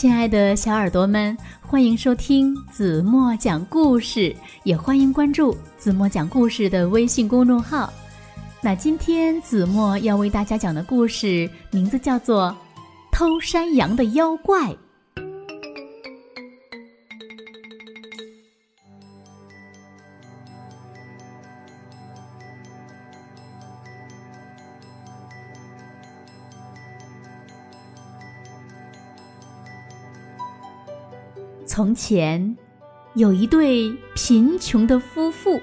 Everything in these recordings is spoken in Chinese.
亲爱的小耳朵们，欢迎收听子墨讲故事，也欢迎关注子墨讲故事的微信公众号。那今天子墨要为大家讲的故事名字叫做《偷山羊的妖怪》。从前，有一对贫穷的夫妇，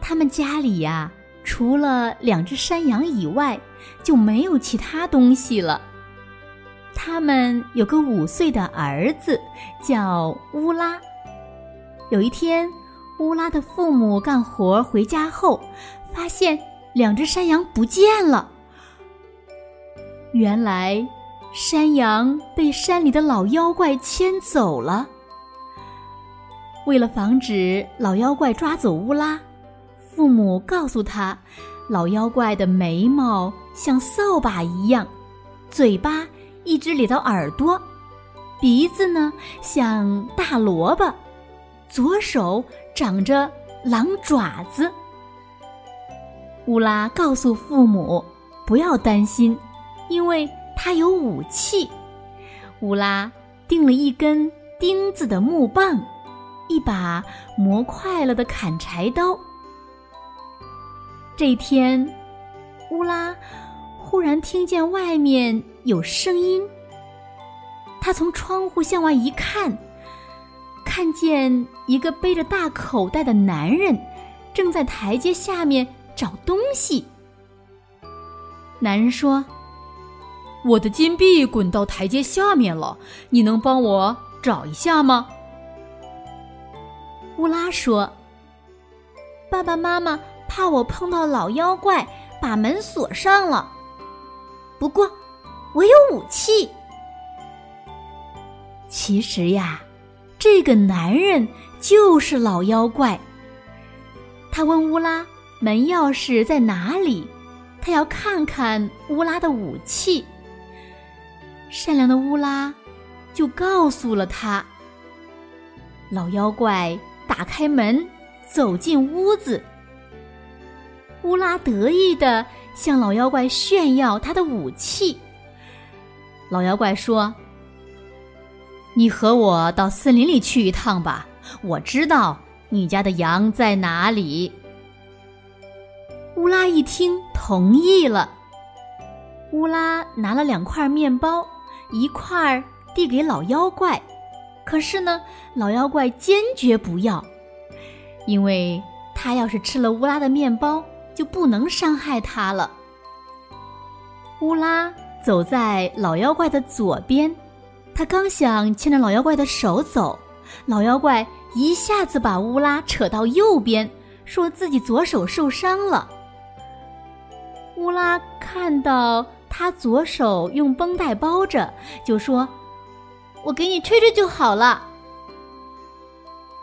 他们家里呀，除了两只山羊以外，就没有其他东西了。他们有个五岁的儿子，叫乌拉。有一天，乌拉的父母干活回家后，发现两只山羊不见了。原来。山羊被山里的老妖怪牵走了。为了防止老妖怪抓走乌拉，父母告诉他，老妖怪的眉毛像扫把一样，嘴巴一直咧到耳朵，鼻子呢像大萝卜，左手长着狼爪子。乌拉告诉父母，不要担心，因为。他有武器，乌拉钉了一根钉子的木棒，一把磨快了的砍柴刀。这天，乌拉忽然听见外面有声音。他从窗户向外一看，看见一个背着大口袋的男人正在台阶下面找东西。男人说。我的金币滚到台阶下面了，你能帮我找一下吗？乌拉说：“爸爸妈妈怕我碰到老妖怪，把门锁上了。不过，我有武器。”其实呀，这个男人就是老妖怪。他问乌拉：“门钥匙在哪里？”他要看看乌拉的武器。善良的乌拉就告诉了他。老妖怪打开门，走进屋子。乌拉得意的向老妖怪炫耀他的武器。老妖怪说：“你和我到森林里去一趟吧，我知道你家的羊在哪里。”乌拉一听，同意了。乌拉拿了两块面包。一块儿递给老妖怪，可是呢，老妖怪坚决不要，因为他要是吃了乌拉的面包，就不能伤害他了。乌拉走在老妖怪的左边，他刚想牵着老妖怪的手走，老妖怪一下子把乌拉扯到右边，说自己左手受伤了。乌拉看到。他左手用绷带包着，就说：“我给你吹吹就好了。”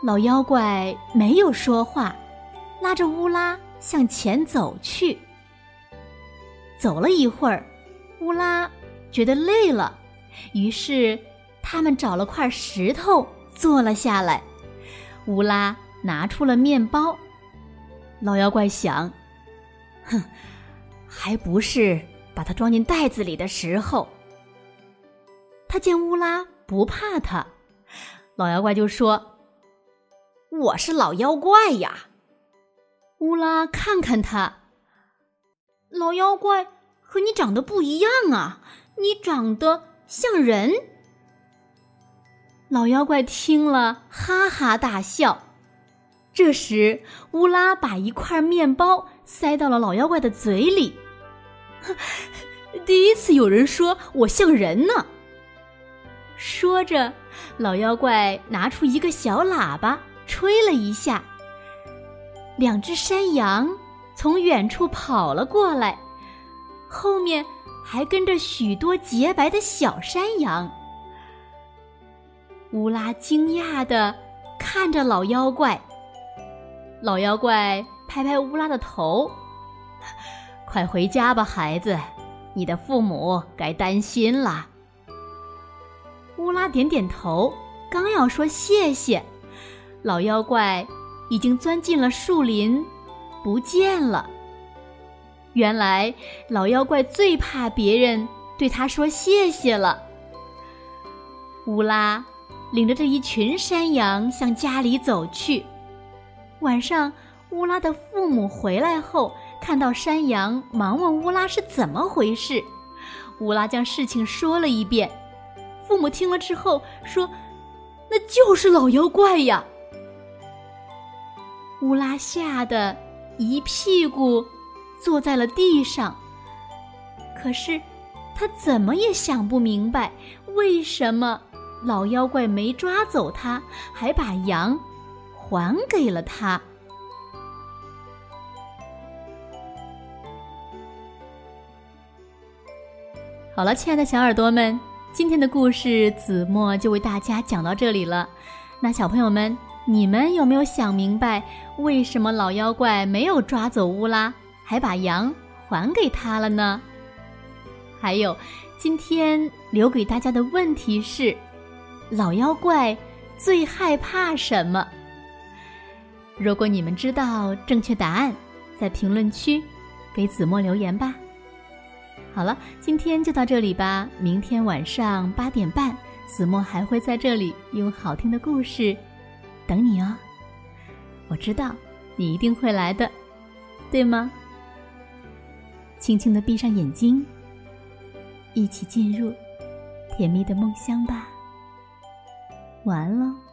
老妖怪没有说话，拉着乌拉向前走去。走了一会儿，乌拉觉得累了，于是他们找了块石头坐了下来。乌拉拿出了面包，老妖怪想：“哼，还不是。”把它装进袋子里的时候，他见乌拉不怕他，老妖怪就说：“我是老妖怪呀。”乌拉看看他，老妖怪和你长得不一样啊，你长得像人。老妖怪听了哈哈大笑。这时，乌拉把一块面包塞到了老妖怪的嘴里。第一次有人说我像人呢。说着，老妖怪拿出一个小喇叭，吹了一下，两只山羊从远处跑了过来，后面还跟着许多洁白的小山羊。乌拉惊讶的看着老妖怪，老妖怪拍拍乌拉的头。快回家吧，孩子，你的父母该担心了。乌拉点点头，刚要说谢谢，老妖怪已经钻进了树林，不见了。原来老妖怪最怕别人对他说谢谢了。乌拉领着这一群山羊向家里走去。晚上，乌拉的父母回来后，看到山羊，忙问乌拉是怎么回事。乌拉将事情说了一遍。父母听了之后说：“那就是老妖怪呀！”乌拉吓得一屁股坐在了地上。可是他怎么也想不明白，为什么老妖怪没抓走他，还把羊。还给了他。好了，亲爱的小耳朵们，今天的故事子墨就为大家讲到这里了。那小朋友们，你们有没有想明白，为什么老妖怪没有抓走乌拉，还把羊还给他了呢？还有，今天留给大家的问题是：老妖怪最害怕什么？如果你们知道正确答案，在评论区给子墨留言吧。好了，今天就到这里吧。明天晚上八点半，子墨还会在这里用好听的故事等你哦。我知道你一定会来的，对吗？轻轻的闭上眼睛，一起进入甜蜜的梦乡吧。晚安喽。